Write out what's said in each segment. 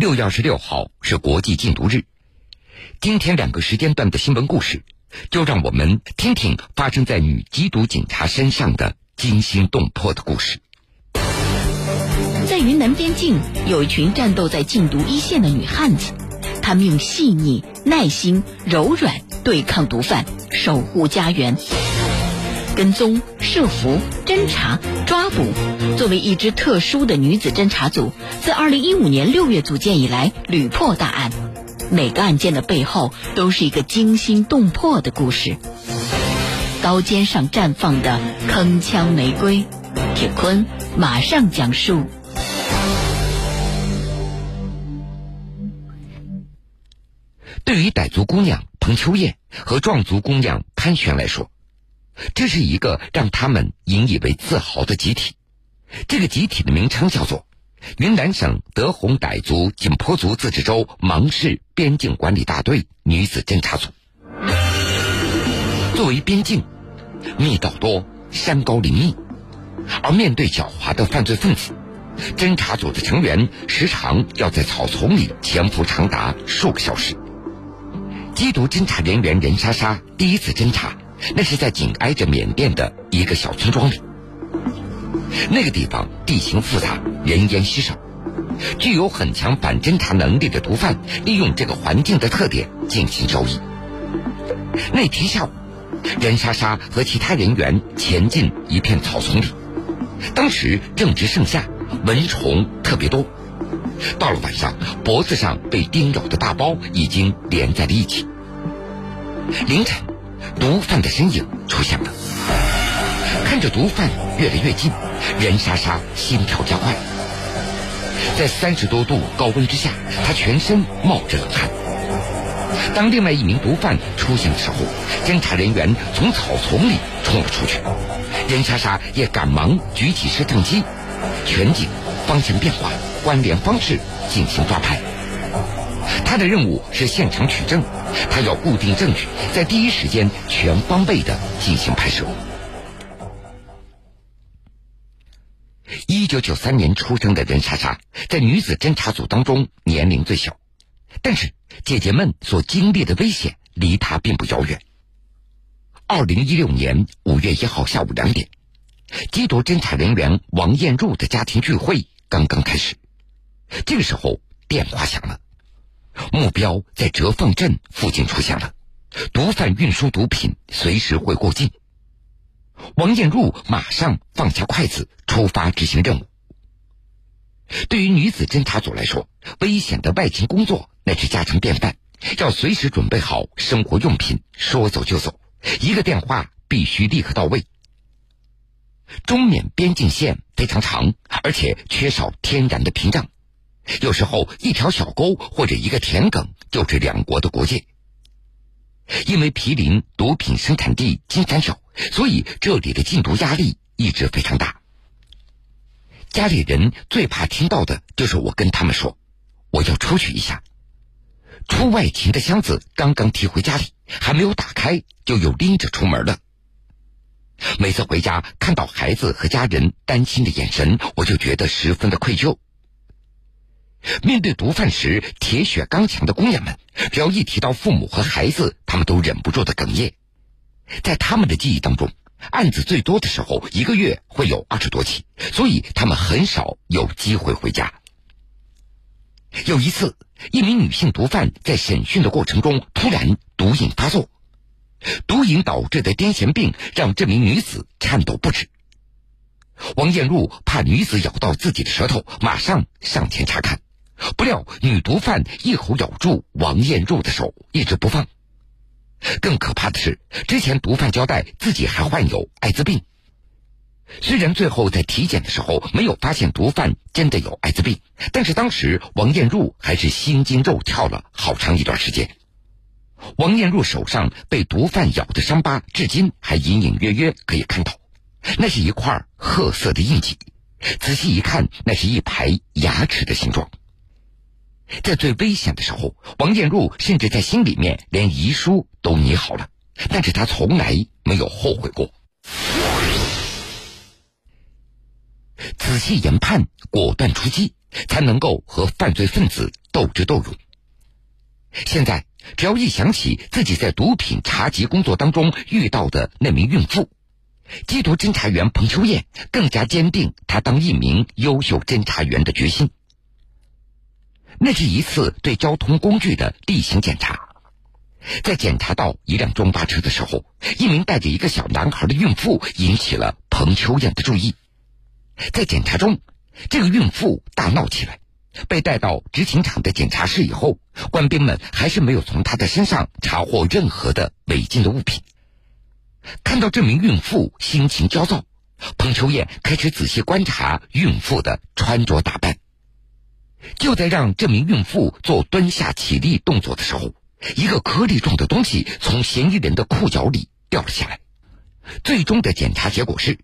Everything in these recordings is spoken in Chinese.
六月二十六号是国际禁毒日，今天两个时间段的新闻故事，就让我们听听发生在女缉毒警察身上的惊心动魄的故事。在云南边境，有一群战斗在禁毒一线的女汉子，她们用细腻、耐心、柔软对抗毒贩，守护家园。跟踪、设伏、侦查、抓捕，作为一支特殊的女子侦查组，自二零一五年六月组建以来，屡破大案。每个案件的背后，都是一个惊心动魄的故事。刀尖上绽放的铿锵玫瑰，铁坤马上讲述。对于傣族姑娘彭秋燕和壮族姑娘潘璇来说，这是一个让他们引以为自豪的集体，这个集体的名称叫做云南省德宏傣族景颇族自治州芒市边境管理大队女子侦查组。作为边境，密道多，山高林密，而面对狡猾的犯罪分子，侦查组的成员时常要在草丛里潜伏长达数个小时。缉毒侦查人员任莎莎第一次侦查。那是在紧挨着缅甸的一个小村庄里，那个地方地形复杂，人烟稀少，具有很强反侦查能力的毒贩利用这个环境的特点进行交易。那天下午，任莎莎和其他人员前进一片草丛里，当时正值盛夏，蚊虫特别多。到了晚上，脖子上被叮咬的大包已经连在了一起。凌晨。毒贩的身影出现了，看着毒贩越来越近，任莎莎心跳加快。在三十多度高温之下，她全身冒着冷汗。当另外一名毒贩出现的时候，侦查人员从草丛里冲了出去，任莎莎也赶忙举起摄像机，全景、方向变化、关联方式进行抓拍。他的任务是现场取证，他要固定证据，在第一时间全方位的进行拍摄。九九三年出生的任莎莎，在女子侦查组当中年龄最小，但是姐姐们所经历的危险离她并不遥远。二零一六年五月一号下午两点，缉毒侦查人员王艳茹的家庭聚会刚刚开始，这个时候电话响了。目标在折凤镇附近出现了，毒贩运输毒品随时会过境。王艳茹马上放下筷子，出发执行任务。对于女子侦查组来说，危险的外勤工作乃是家常便饭，要随时准备好生活用品，说走就走，一个电话必须立刻到位。中缅边境线非常长，而且缺少天然的屏障。有时候，一条小沟或者一个田埂就是两国的国界。因为毗邻毒品生产地金三角，所以这里的禁毒压力一直非常大。家里人最怕听到的就是我跟他们说：“我要出去一下。”出外勤的箱子刚刚提回家里，还没有打开，就又拎着出门了。每次回家看到孩子和家人担心的眼神，我就觉得十分的愧疚。面对毒贩时铁血刚强的姑娘们，只要一提到父母和孩子，他们都忍不住的哽咽。在他们的记忆当中，案子最多的时候一个月会有二十多起，所以他们很少有机会回家。有一次，一名女性毒贩在审讯的过程中突然毒瘾发作，毒瘾导致的癫痫病让这名女子颤抖不止。王艳茹怕女子咬到自己的舌头，马上上前查看。不料，女毒贩一口咬住王艳茹的手，一直不放。更可怕的是，之前毒贩交代自己还患有艾滋病。虽然最后在体检的时候没有发现毒贩真的有艾滋病，但是当时王艳茹还是心惊肉跳了好长一段时间。王艳茹手上被毒贩咬的伤疤，至今还隐隐约约可以看到，那是一块褐色的印记。仔细一看，那是一排牙齿的形状。在最危险的时候，王艳茹甚至在心里面连遗书都拟好了，但是她从来没有后悔过。仔细研判，果断出击，才能够和犯罪分子斗智斗勇。现在只要一想起自己在毒品查缉工作当中遇到的那名孕妇，缉毒侦查员彭秋燕更加坚定他当一名优秀侦查员的决心。那是一次对交通工具的例行检查，在检查到一辆中巴车的时候，一名带着一个小男孩的孕妇引起了彭秋燕的注意。在检查中，这个孕妇大闹起来。被带到执勤场的检查室以后，官兵们还是没有从她的身上查获任何的违禁的物品。看到这名孕妇心情焦躁，彭秋燕开始仔细观察孕妇的穿着打扮。就在让这名孕妇做蹲下起立动作的时候，一个颗粒状的东西从嫌疑人的裤脚里掉了下来。最终的检查结果是，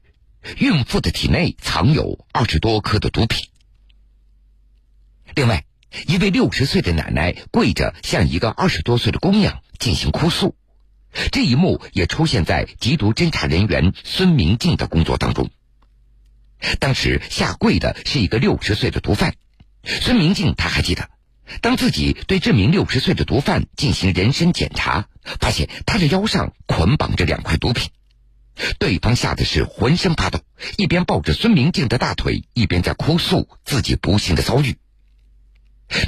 孕妇的体内藏有二十多颗的毒品。另外，一位六十岁的奶奶跪着向一个二十多岁的姑娘进行哭诉，这一幕也出现在缉毒侦查人员孙明静的工作当中。当时下跪的是一个六十岁的毒贩，孙明静他还记得，当自己对这名六十岁的毒贩进行人身检查，发现他的腰上捆绑着两块毒品，对方吓得是浑身发抖，一边抱着孙明静的大腿，一边在哭诉自己不幸的遭遇。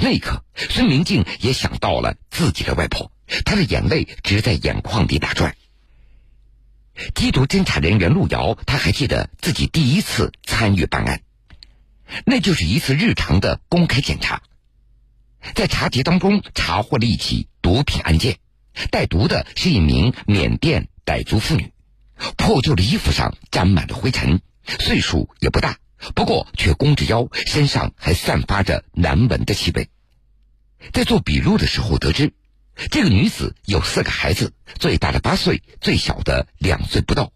那一刻，孙明静也想到了自己的外婆，她的眼泪直在眼眶里打转。缉毒侦查人员陆瑶，他还记得自己第一次参与办案，那就是一次日常的公开检查，在查缉当中查获了一起毒品案件，带毒的是一名缅甸傣族妇女，破旧的衣服上沾满了灰尘，岁数也不大。不过却弓着腰，身上还散发着难闻的气味。在做笔录的时候得知，这个女子有四个孩子，最大的八岁，最小的两岁不到。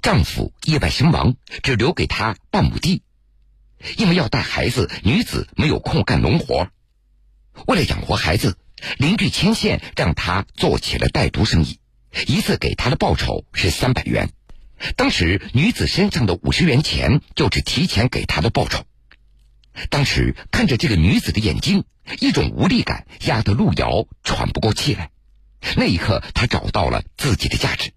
丈夫意外身亡，只留给她半亩地。因为要带孩子，女子没有空干农活。为了养活孩子，邻居牵线让她做起了带毒生意，一次给她的报酬是三百元。当时女子身上的五十元钱就是提前给她的报酬。当时看着这个女子的眼睛，一种无力感压得路遥喘不过气来。那一刻，他找到了自己的价值。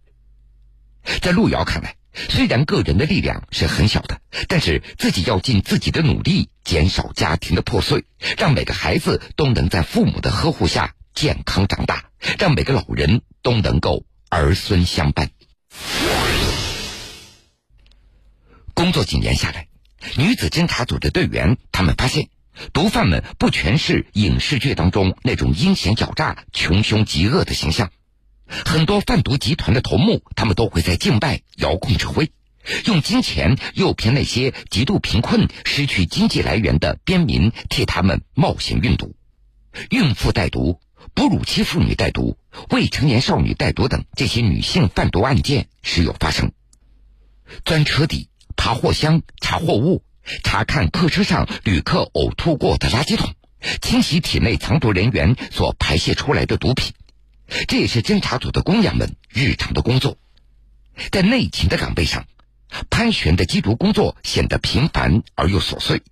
在路遥看来，虽然个人的力量是很小的，但是自己要尽自己的努力，减少家庭的破碎，让每个孩子都能在父母的呵护下健康长大，让每个老人都能够儿孙相伴。工作几年下来，女子侦查组的队员他们发现，毒贩们不全是影视剧当中那种阴险狡诈、穷凶极恶的形象，很多贩毒集团的头目，他们都会在境外遥控指挥，用金钱诱骗那些极度贫困、失去经济来源的边民，替他们冒险运毒，孕妇带毒、哺乳期妇女带毒、未成年少女带毒等这些女性贩毒案件时有发生，钻车底。爬货箱、查货物、查看客车上旅客呕吐过的垃圾桶，清洗体内藏毒人员所排泄出来的毒品，这也是侦查组的工人们日常的工作。在内勤的岗位上，潘旋的缉毒工作显得频繁而又琐碎，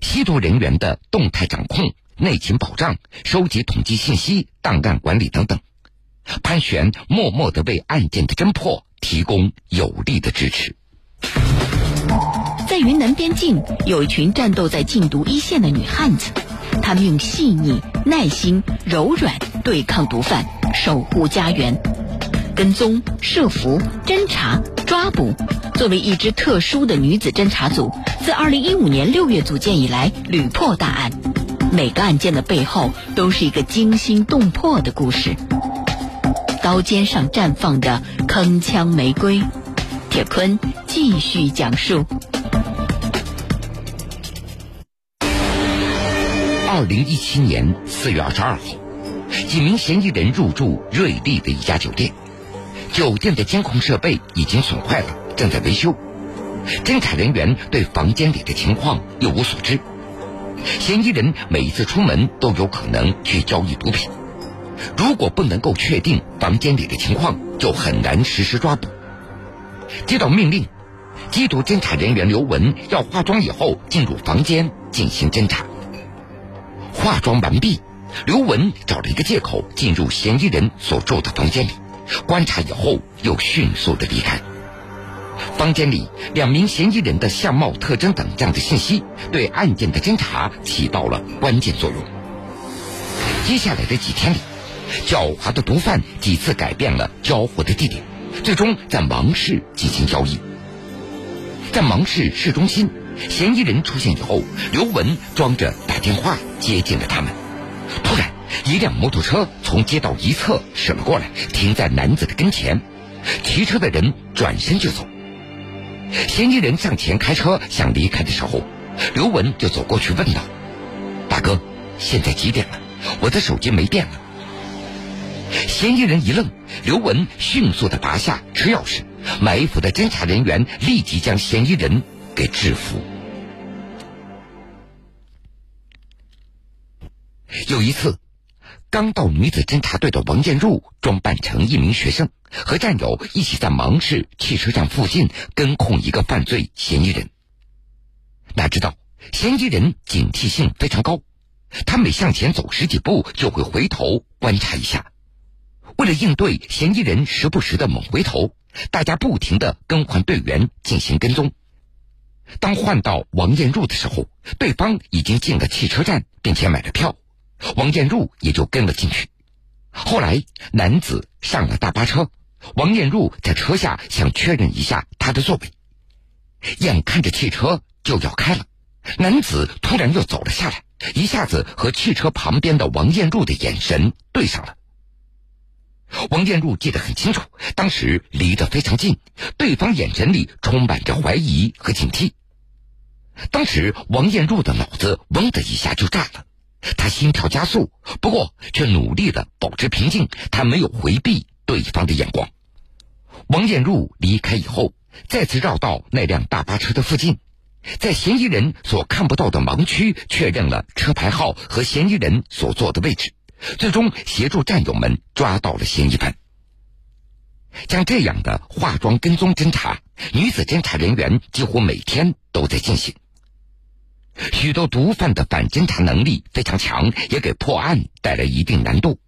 吸毒人员的动态掌控、内勤保障、收集统计信息、档案管理等等，潘旋默默的为案件的侦破提供有力的支持。在云南边境，有一群战斗在禁毒一线的女汉子，她们用细腻、耐心、柔软对抗毒贩，守护家园。跟踪、设伏、侦查、抓捕，作为一支特殊的女子侦查组，自2015年6月组建以来，屡破大案。每个案件的背后，都是一个惊心动魄的故事。刀尖上绽放的铿锵玫瑰。铁坤继续讲述。二零一七年四月二十二号，几名嫌疑人入住瑞丽的一家酒店，酒店的监控设备已经损坏了，正在维修。侦查人员对房间里的情况一无所知。嫌疑人每一次出门都有可能去交易毒品，如果不能够确定房间里的情况，就很难实施抓捕。接到命令，缉毒侦查人员刘文要化妆以后进入房间进行侦查。化妆完毕，刘文找了一个借口进入嫌疑人所住的房间里，观察以后又迅速的离开。房间里两名嫌疑人的相貌特征等这样的信息，对案件的侦查起到了关键作用。接下来的几天里，狡猾的毒贩几次改变了交货的地点，最终在芒市进行交易。在芒市市中心，嫌疑人出现以后，刘文装着打电话接近了他们。突然，一辆摩托车从街道一侧驶了过来，停在男子的跟前。骑车的人转身就走。嫌疑人向前开车想离开的时候，刘文就走过去问道：“大哥，现在几点了？我的手机没电了。”嫌疑人一愣，刘文迅速的拔下车钥匙，埋伏的侦查人员立即将嫌疑人给制服。有一次，刚到女子侦察队的王艳茹装扮成一名学生，和战友一起在芒市汽车站附近跟控一个犯罪嫌疑人。哪知道嫌疑人警惕性非常高，他每向前走十几步就会回头观察一下。为了应对嫌疑人时不时的猛回头，大家不停的更换队员进行跟踪。当换到王艳茹的时候，对方已经进了汽车站，并且买了票。王艳茹也就跟了进去。后来，男子上了大巴车，王艳茹在车下想确认一下他的座位。眼看着汽车就要开了，男子突然又走了下来，一下子和汽车旁边的王艳茹的眼神对上了。王艳茹记得很清楚，当时离得非常近，对方眼神里充满着怀疑和警惕。当时，王艳茹的脑子“嗡”的一下就炸了。他心跳加速，不过却努力的保持平静。他没有回避对方的眼光。王艳茹离开以后，再次绕到那辆大巴车的附近，在嫌疑人所看不到的盲区确认了车牌号和嫌疑人所坐的位置，最终协助战友们抓到了嫌疑犯。像这样的化妆跟踪侦查，女子侦查人员几乎每天都在进行。许多毒贩的反侦查能力非常强，也给破案带来一定难度。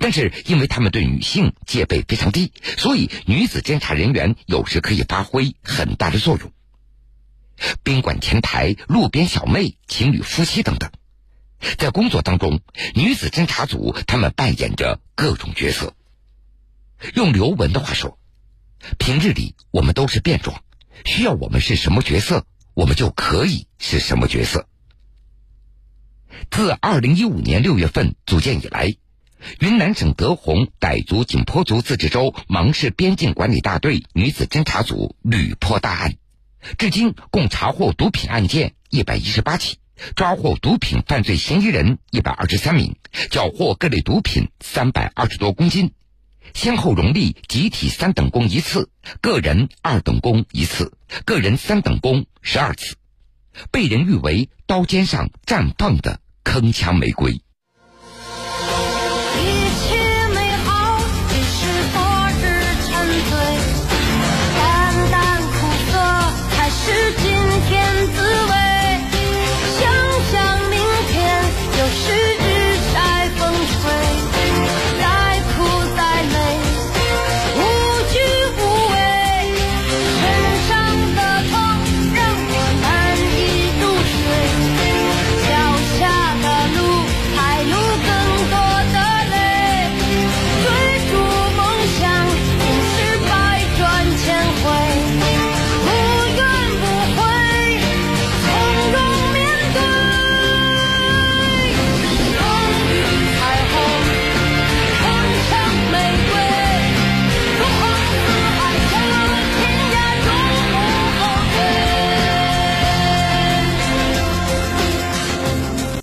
但是，因为他们对女性戒备非常低，所以女子侦查人员有时可以发挥很大的作用。宾馆前台、路边小妹、情侣夫妻等等，在工作当中，女子侦查组他们扮演着各种角色。用刘文的话说，平日里我们都是便装，需要我们是什么角色？我们就可以是什么角色？自二零一五年六月份组建以来，云南省德宏傣族景颇族自治州芒市边境管理大队女子侦查组屡破大案，至今共查获毒品案件一百一十八起，抓获毒品犯罪嫌疑人一百二十三名，缴获各类毒品三百二十多公斤。先后荣立集体三等功一次，个人二等功一次，个人三等功十二次，被人誉为刀尖上绽放的铿锵玫瑰。